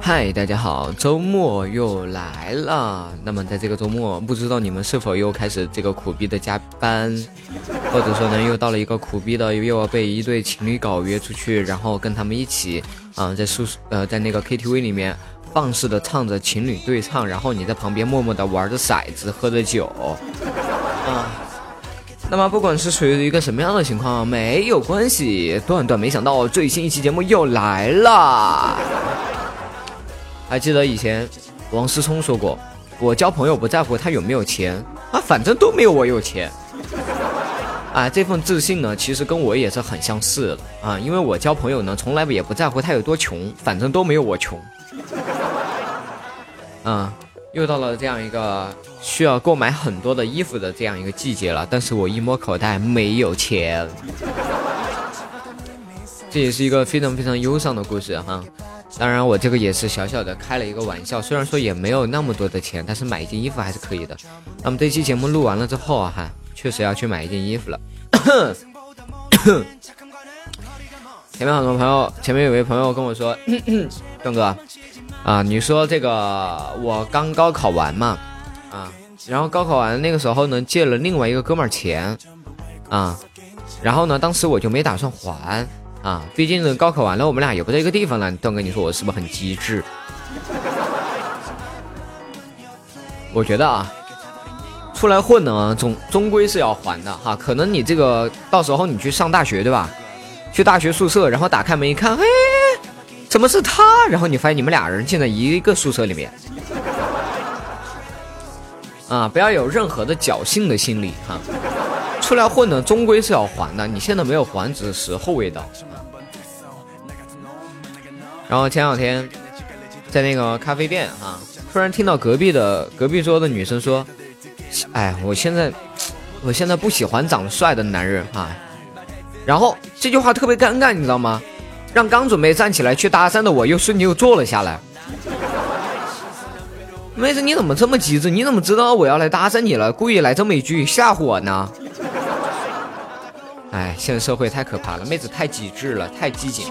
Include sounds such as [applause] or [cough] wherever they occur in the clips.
嗨，大家好，周末又来了。那么在这个周末，不知道你们是否又开始这个苦逼的加班，或者说呢，又到了一个苦逼的又要被一对情侣搞约出去，然后跟他们一起啊，在宿舍呃，在那个 KTV 里面放肆的唱着情侣对唱，然后你在旁边默默的玩着骰子，喝着酒啊。那么不管是处于一个什么样的情况，没有关系。断断没想到，最新一期节目又来了。还记得以前王思聪说过：“我交朋友不在乎他有没有钱啊，反正都没有我有钱。”啊，这份自信呢，其实跟我也是很相似的啊，因为我交朋友呢，从来也不在乎他有多穷，反正都没有我穷。啊，又到了这样一个需要购买很多的衣服的这样一个季节了，但是我一摸口袋没有钱，这也是一个非常非常忧伤的故事哈。当然，我这个也是小小的开了一个玩笑，虽然说也没有那么多的钱，但是买一件衣服还是可以的。那么这期节目录完了之后啊，哈，确实要去买一件衣服了。[coughs] 前面很多朋友，前面有位朋友跟我说，[coughs] 段哥，啊，你说这个我刚高考完嘛，啊，然后高考完那个时候呢，借了另外一个哥们儿钱，啊，然后呢，当时我就没打算还。啊，毕竟呢，高考完了，我们俩也不在一个地方了。段哥，你说我是不是很机智？[laughs] 我觉得啊，出来混呢，终终归是要还的哈。可能你这个到时候你去上大学，对吧？去大学宿舍，然后打开门一看，嘿，怎么是他？然后你发现你们俩人进在一个宿舍里面。[laughs] 啊，不要有任何的侥幸的心理哈。出来混呢，终归是要还的。你现在没有还，只是时候未到。然后前两天在那个咖啡店啊，突然听到隔壁的隔壁桌的女生说：“哎，我现在我现在不喜欢长得帅的男人啊。”然后这句话特别尴尬，你知道吗？让刚准备站起来去搭讪的我又瞬间又坐了下来。妹子，你怎么这么机智？你怎么知道我要来搭讪你了？故意来这么一句吓唬我呢？哎，现在社会太可怕了，妹子太机智了，太机警。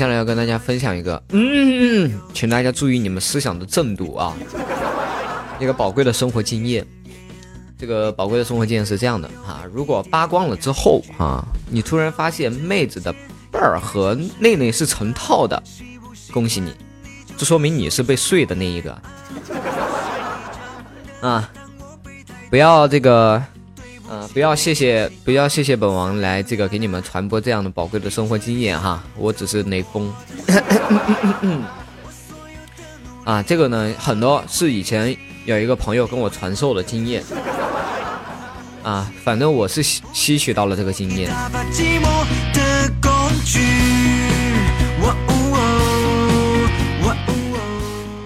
下来要跟大家分享一个，嗯，请大家注意你们思想的正度啊，一个宝贵的生活经验。这个宝贵的生活经验是这样的啊，如果扒光了之后啊，你突然发现妹子的背儿和内内是成套的，恭喜你，这说明你是被睡的那一个啊，不要这个。嗯，不要谢谢，不要谢谢本王来这个给你们传播这样的宝贵的生活经验哈，我只是雷锋。[coughs] 啊，这个呢，很多是以前有一个朋友跟我传授的经验。啊，反正我是吸吸取到了这个经验。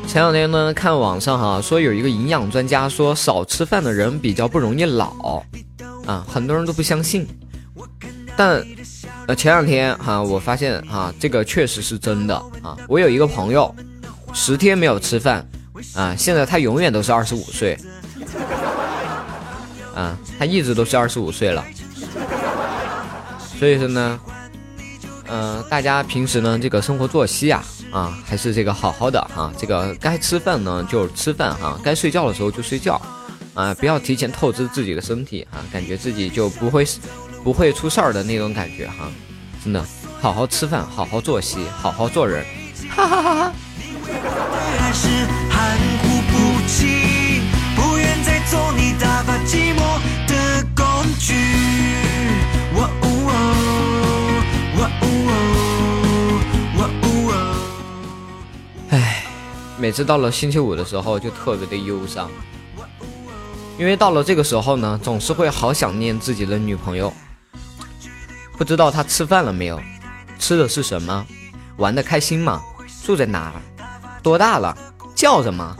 前两天呢，看网上哈说有一个营养专家说少吃饭的人比较不容易老。啊，很多人都不相信，但呃前两天哈，我发现哈，这个确实是真的啊。我有一个朋友，十天没有吃饭，啊，现在他永远都是二十五岁，啊，他一直都是二十五岁了。所以说呢，嗯，大家平时呢这个生活作息啊，啊，还是这个好好的哈，这个该吃饭呢就吃饭哈，该睡觉的时候就睡觉。啊，不要提前透支自己的身体啊，感觉自己就不会不会出事儿的那种感觉哈，真的好好吃饭，好好作息，好好做人，哈哈哈哈。哎，每次到了星期五的时候，就特别的忧伤。因为到了这个时候呢，总是会好想念自己的女朋友，不知道她吃饭了没有，吃的是什么，玩的开心吗？住在哪儿？多大了？叫什么？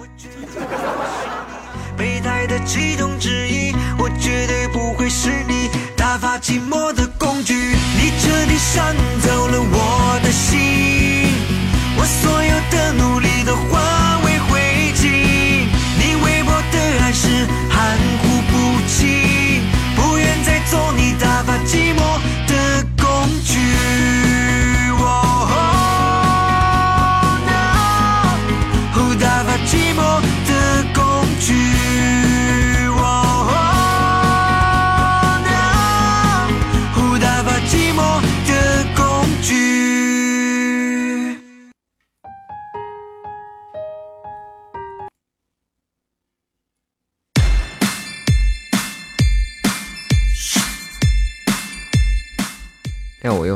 备胎的其中之一，我绝对不会是你打发寂寞的工具。你彻底伤走了我的心，我所有的努力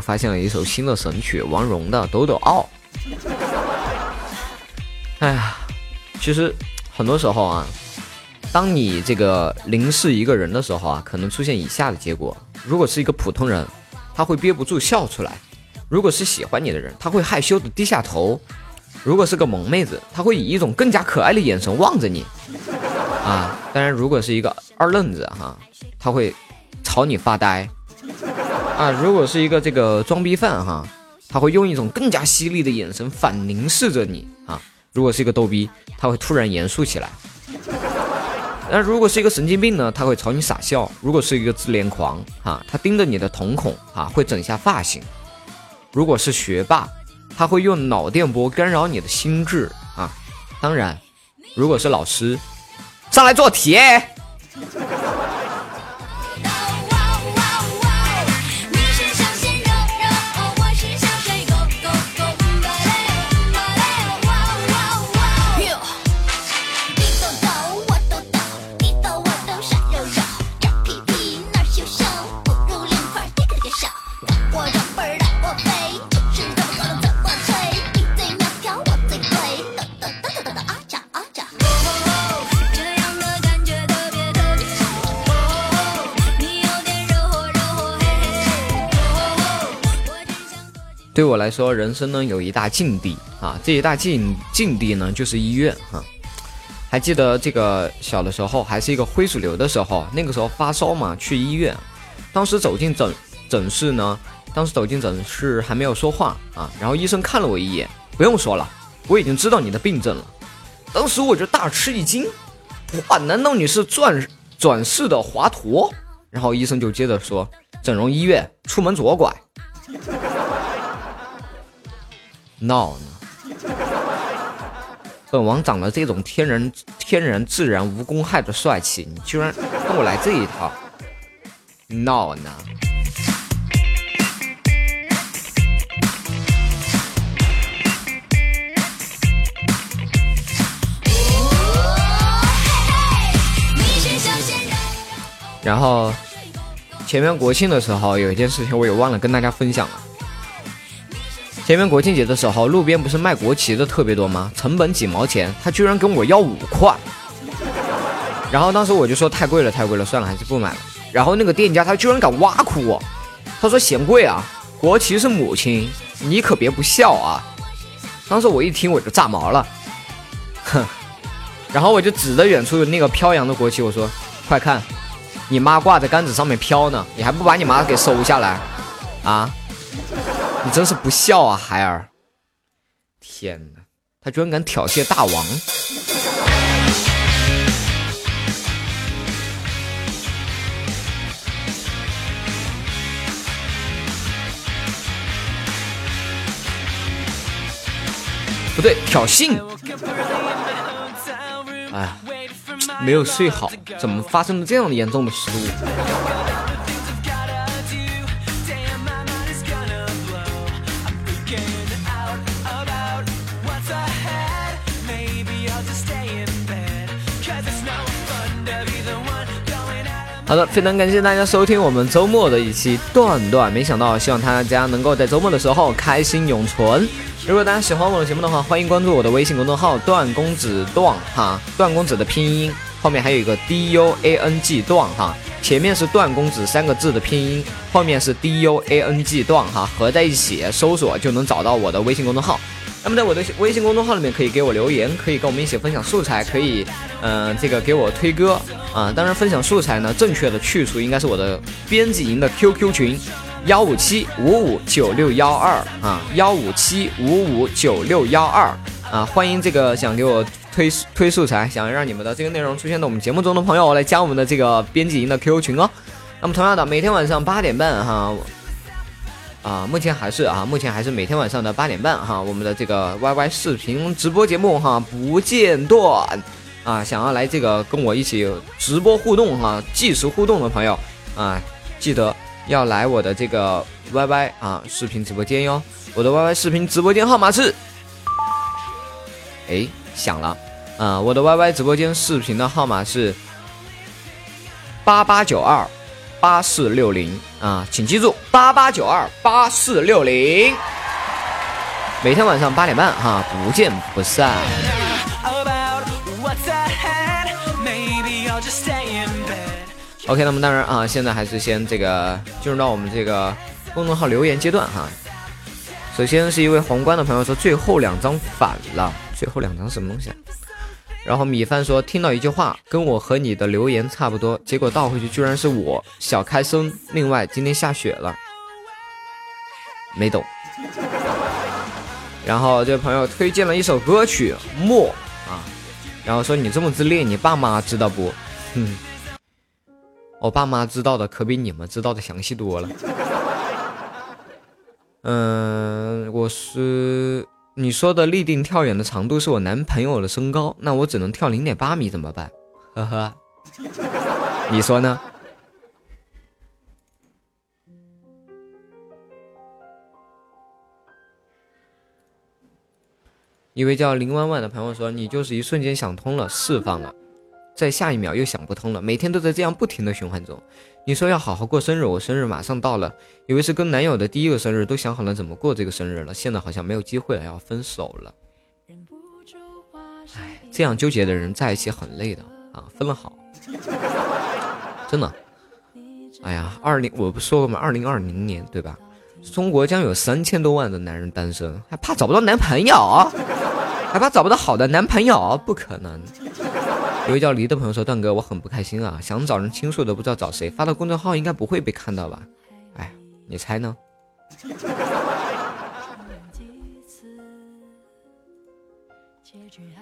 发现了一首新的神曲，王蓉的《抖抖奥》。哎呀，其实很多时候啊，当你这个凝视一个人的时候啊，可能出现以下的结果：如果是一个普通人，他会憋不住笑出来；如果是喜欢你的人，他会害羞的低下头；如果是个萌妹子，他会以一种更加可爱的眼神望着你。啊，当然，如果是一个二愣子哈，他会朝你发呆。啊，如果是一个这个装逼犯哈，他会用一种更加犀利的眼神反凝视着你啊。如果是一个逗逼，他会突然严肃起来。[laughs] 那如果是一个神经病呢，他会朝你傻笑。如果是一个自恋狂哈，他盯着你的瞳孔啊，会整一下发型。如果是学霸，他会用脑电波干扰你的心智啊。当然，如果是老师，上来做题。对我来说，人生呢有一大禁地啊，这一大禁禁地呢就是医院哈。还记得这个小的时候，还是一个灰鼠瘤的时候，那个时候发烧嘛，去医院。当时走进诊诊室呢，当时走进诊室还没有说话啊，然后医生看了我一眼，不用说了，我已经知道你的病症了。当时我就大吃一惊，哇，难道你是转转世的华佗？然后医生就接着说，整容医院，出门左拐。闹呢！本王长了这种天然、天然、自然、无公害的帅气，你居然跟我来这一套？闹呢！然后前面国庆的时候，有一件事情我也忘了跟大家分享了。前面国庆节的时候，路边不是卖国旗的特别多吗？成本几毛钱，他居然跟我要五块。然后当时我就说太贵了，太贵了，算了，还是不买了。然后那个店家他居然敢挖苦我，他说嫌贵啊，国旗是母亲，你可别不孝啊。当时我一听我就炸毛了，哼。然后我就指着远处那个飘扬的国旗，我说快看，你妈挂在杆子上面飘呢，你还不把你妈给收下来啊？真是不孝啊，孩儿！天哪，他居然敢挑衅大王！不对，挑衅！哎呀，没有睡好，怎么发生了这样严重的失误？好的，非常感谢大家收听我们周末的一期段段。没想到，希望大家能够在周末的时候开心永存。如果大家喜欢我的节目的话，欢迎关注我的微信公众号“段公子段”哈，段公子的拼音后面还有一个 D U A N G 段哈，前面是段公子三个字的拼音，后面是 D U A N G 段哈，合在一起搜索就能找到我的微信公众号。那么在我的微信公众号里面可以给我留言，可以跟我们一起分享素材，可以嗯这个给我推歌啊。当然分享素材呢，正确的去处应该是我的编辑营的 QQ 群。幺五七五五九六幺二啊，幺五七五五九六幺二啊，欢迎这个想给我推推素材，想让你们的这个内容出现在我们节目中的朋友来加我们的这个编辑营的 QQ 群哦。那么同样的，每天晚上八点半哈，啊目前还是啊，目前还是每天晚上的八点半哈，我们的这个 YY 视频直播节目哈不间断。啊，想要来这个跟我一起直播互动哈，即时互动的朋友啊，记得。要来我的这个 YY 啊视频直播间哟，我的 YY 视频直播间号码是，哎响了。啊，我的 YY 直播间视频的号码是八八九二。八四六零啊，请记住八八九二八四六零，每天晚上八点半哈，不见不散。OK，那么当然啊，现在还是先这个进入到我们这个公众号留言阶段哈。首先是一位皇冠的朋友说最后两张反了，最后两张什么东西？然后米饭说听到一句话跟我和你的留言差不多，结果倒回去居然是我小开森。另外今天下雪了，没懂。然后这朋友推荐了一首歌曲《默》啊，然后说你这么自恋，你爸妈知道不？哼。我爸妈知道的可比你们知道的详细多了。嗯，我是你说的立定跳远的长度是我男朋友的身高，那我只能跳零点八米怎么办？呵呵，你说呢？一位叫林婉婉的朋友说：“你就是一瞬间想通了，释放了。”在下一秒又想不通了，每天都在这样不停的循环中。你说要好好过生日，我生日马上到了，以为是跟男友的第一个生日，都想好了怎么过这个生日了，现在好像没有机会了，要分手了。哎，这样纠结的人在一起很累的啊，分了好，真的。哎呀，二零我不说过吗？二零二零年对吧？中国将有三千多万的男人单身，还怕找不到男朋友？还怕找不到好的男朋友？不可能。有位叫黎的朋友说：“段哥，我很不开心啊，想找人倾诉都不知道找谁，发到公众号应该不会被看到吧？哎，你猜呢？” [laughs]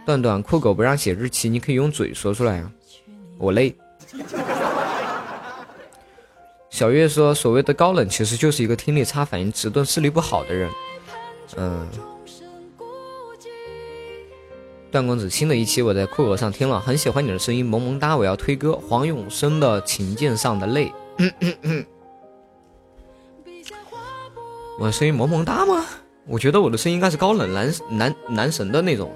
段段酷狗不让写日期，你可以用嘴说出来啊，我累。小月说：“所谓的高冷，其实就是一个听力差、反应迟钝、视力不好的人。”嗯。段公子新的一期我在酷狗上听了，很喜欢你的声音，萌萌哒！我要推歌黄永生的《琴键上的泪》。我声音萌萌哒吗？我觉得我的声音应该是高冷男男男神的那种。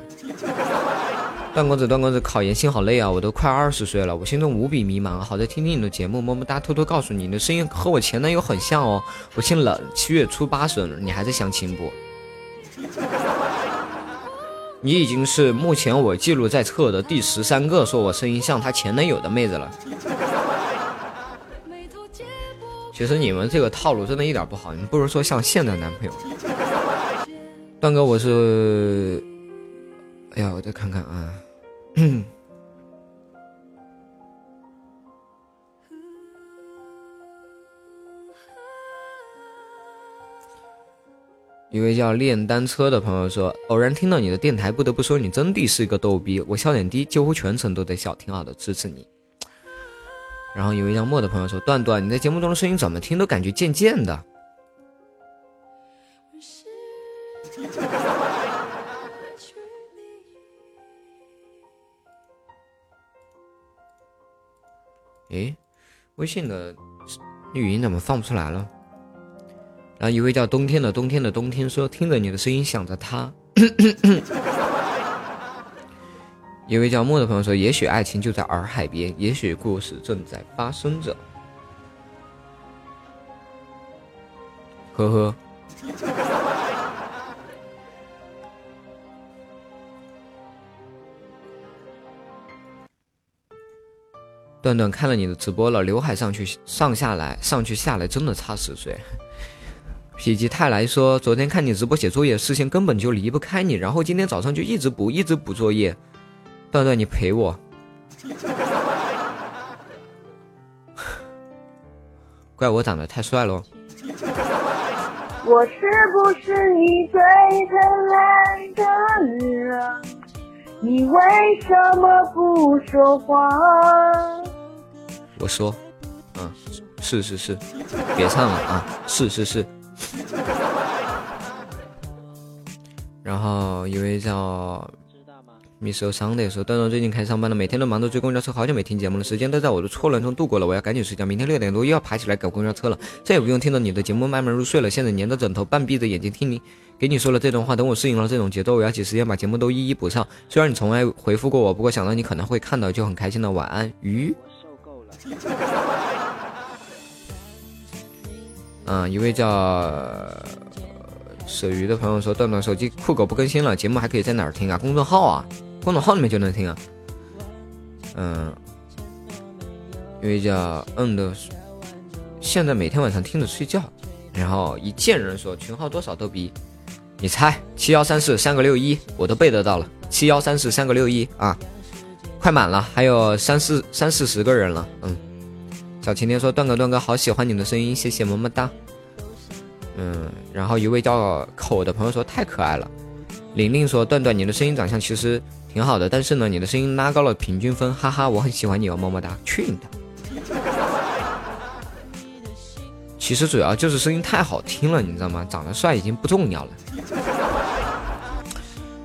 段公子，段公子，考研心好累啊！我都快二十岁了，我心中无比迷茫。好在听听你的节目，么么哒！偷偷告诉你，你的声音和我前男友很像哦。我姓冷，七月初八生，你还在相亲不？你已经是目前我记录在册的第十三个说我声音像她前男友的妹子了。其实你们这个套路真的一点不好，你们不如说像现在男朋友。段哥，我是，哎呀，我再看看啊。一位叫练单车的朋友说：“偶然听到你的电台，不得不说你真的是一个逗逼。我笑点低，几乎全程都在笑，挺好的，支持你。”然后一位叫莫的朋友说：“段段，你在节目中的声音怎么听都感觉渐渐的。[laughs] ”诶，微信的语音怎么放不出来了？然后一位叫冬天的冬天的冬天说，听着你的声音想着他。[laughs] 一位叫莫的朋友说，也许爱情就在洱海边，也许故事正在发生着。呵呵。段段看了你的直播了，刘海上去，上下来，上去下来，真的差十岁。否极泰来说，昨天看你直播写作业，事情根本就离不开你，然后今天早上就一直补一直补作业。段段，你陪我。[laughs] 怪我长得太帅喽。我是不是你最疼爱的女人？你为什么不说话？我说，嗯，是是是，别唱了啊，是是是。[laughs] 然后一位叫。你受伤的说，段段最近开始上班了，每天都忙着追公交车，好久没听节目了，时间都在我的错乱中度过了，我要赶紧睡觉，明天六点多又要爬起来赶公交车了，再也不用听到你的节目慢慢入睡了，现在粘着枕头，半闭着眼睛听你给你说了这段话，等我适应了这种节奏，我要挤时间把节目都一一补上。虽然你从来回复过我，不过想到你可能会看到，就很开心的晚安，鱼。[laughs] 嗯，一位叫舍鱼的朋友说，段段手机酷狗不更新了，节目还可以在哪儿听啊？公众号啊。公众号里面就能听啊，嗯，因为叫嗯的，现在每天晚上听着睡觉，然后一见人说群号多少逗比，你猜七幺三四三个六一，我都背得到了，七幺三四三个六一啊，快满了，还有三四三四十个人了，嗯，小晴天说段哥段哥好喜欢你的声音，谢谢么么哒，嗯，然后一位叫口的朋友说太可爱了，玲玲说段段你的声音长相其实。挺好的，但是呢，你的声音拉高了平均分，哈哈，我很喜欢你哦，么么哒，去你的！其实主要就是声音太好听了，你知道吗？长得帅已经不重要了。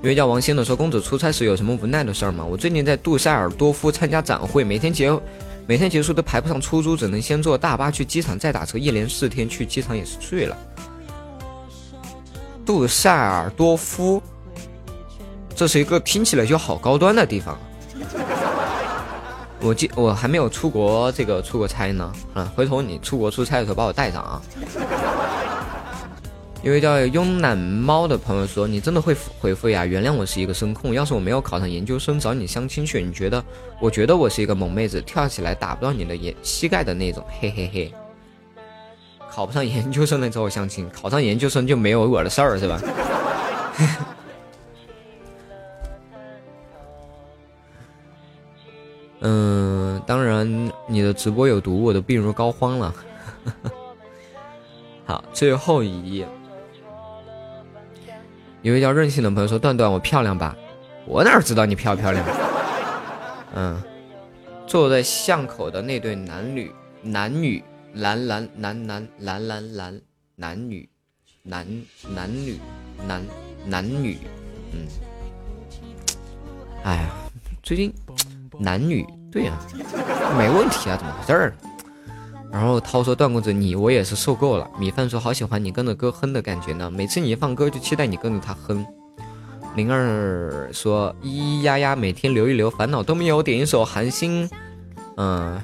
因为叫王鑫的说，公主出差时有什么无奈的事儿吗？我最近在杜塞尔多夫参加展会，每天结每天结束都排不上出租，只能先坐大巴去机场，再打车，一连四天去机场也是醉了。杜塞尔多夫。这是一个听起来就好高端的地方。我记我还没有出国，这个出国差呢。嗯，回头你出国出差的时候把我带上啊。一位叫慵懒猫的朋友说：“你真的会回复呀？原谅我是一个声控。要是我没有考上研究生，找你相亲去，你觉得？我觉得我是一个萌妹子，跳起来打不到你的眼膝盖的那种。嘿嘿嘿。考不上研究生来找我相亲，考上研究生就没有我的事儿是吧？” [laughs] 嗯，当然，你的直播有毒，我都病入膏肓了。[laughs] 好，最后一页，一位叫任性的朋友说：“段段，我漂亮吧？我哪知道你漂不漂亮？” [laughs] 嗯，坐在巷口的那对男女，男女，男男男男男男男男女，男男女男男女，嗯，哎呀，最近。男女对呀，没问题啊，怎么回事儿？然后涛说：“段公子，你我也是受够了。”米饭说：“好喜欢你跟着歌哼的感觉呢，每次你一放歌就期待你跟着他哼。”灵儿说：“咿咿呀呀，每天留一留，烦恼都没有。”点一首韩星，嗯，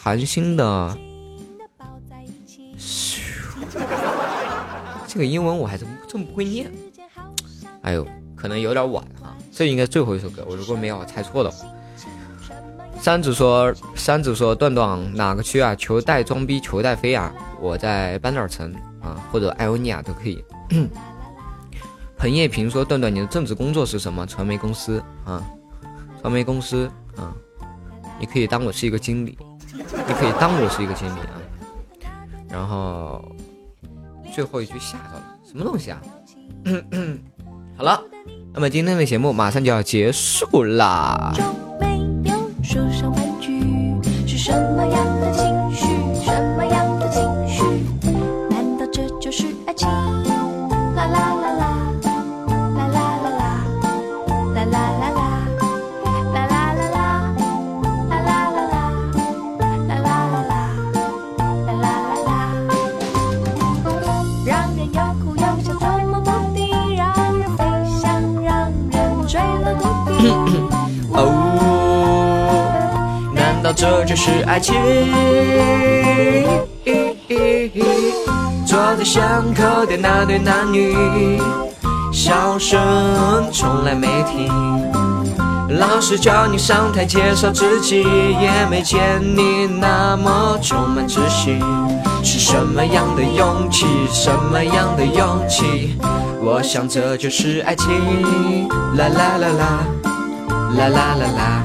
韩星的，[laughs] 这个英文我还是真不会念。哎呦，可能有点晚啊。这应该最后一首歌，我如果没有猜错的话。三子说：“三子说，段段哪个区啊？求带装逼，求带飞啊！我在班德尔城啊，或者艾欧尼亚都可以。”彭叶平说：“段段，你的正职工作是什么？传媒公司啊，传媒公司啊，你可以当我是一个经理，你可以当我是一个经理啊。”然后最后一句吓到了，什么东西啊？[clears throat] 好了。那么今天的节目马上就要结束啦。这就是爱情。坐在巷口的那对男女，笑声从来没停。老师叫你上台介绍自己，也没见你那么充满自信。是什么样的勇气？什么样的勇气？我想这就是爱情。啦啦啦啦，啦啦啦啦，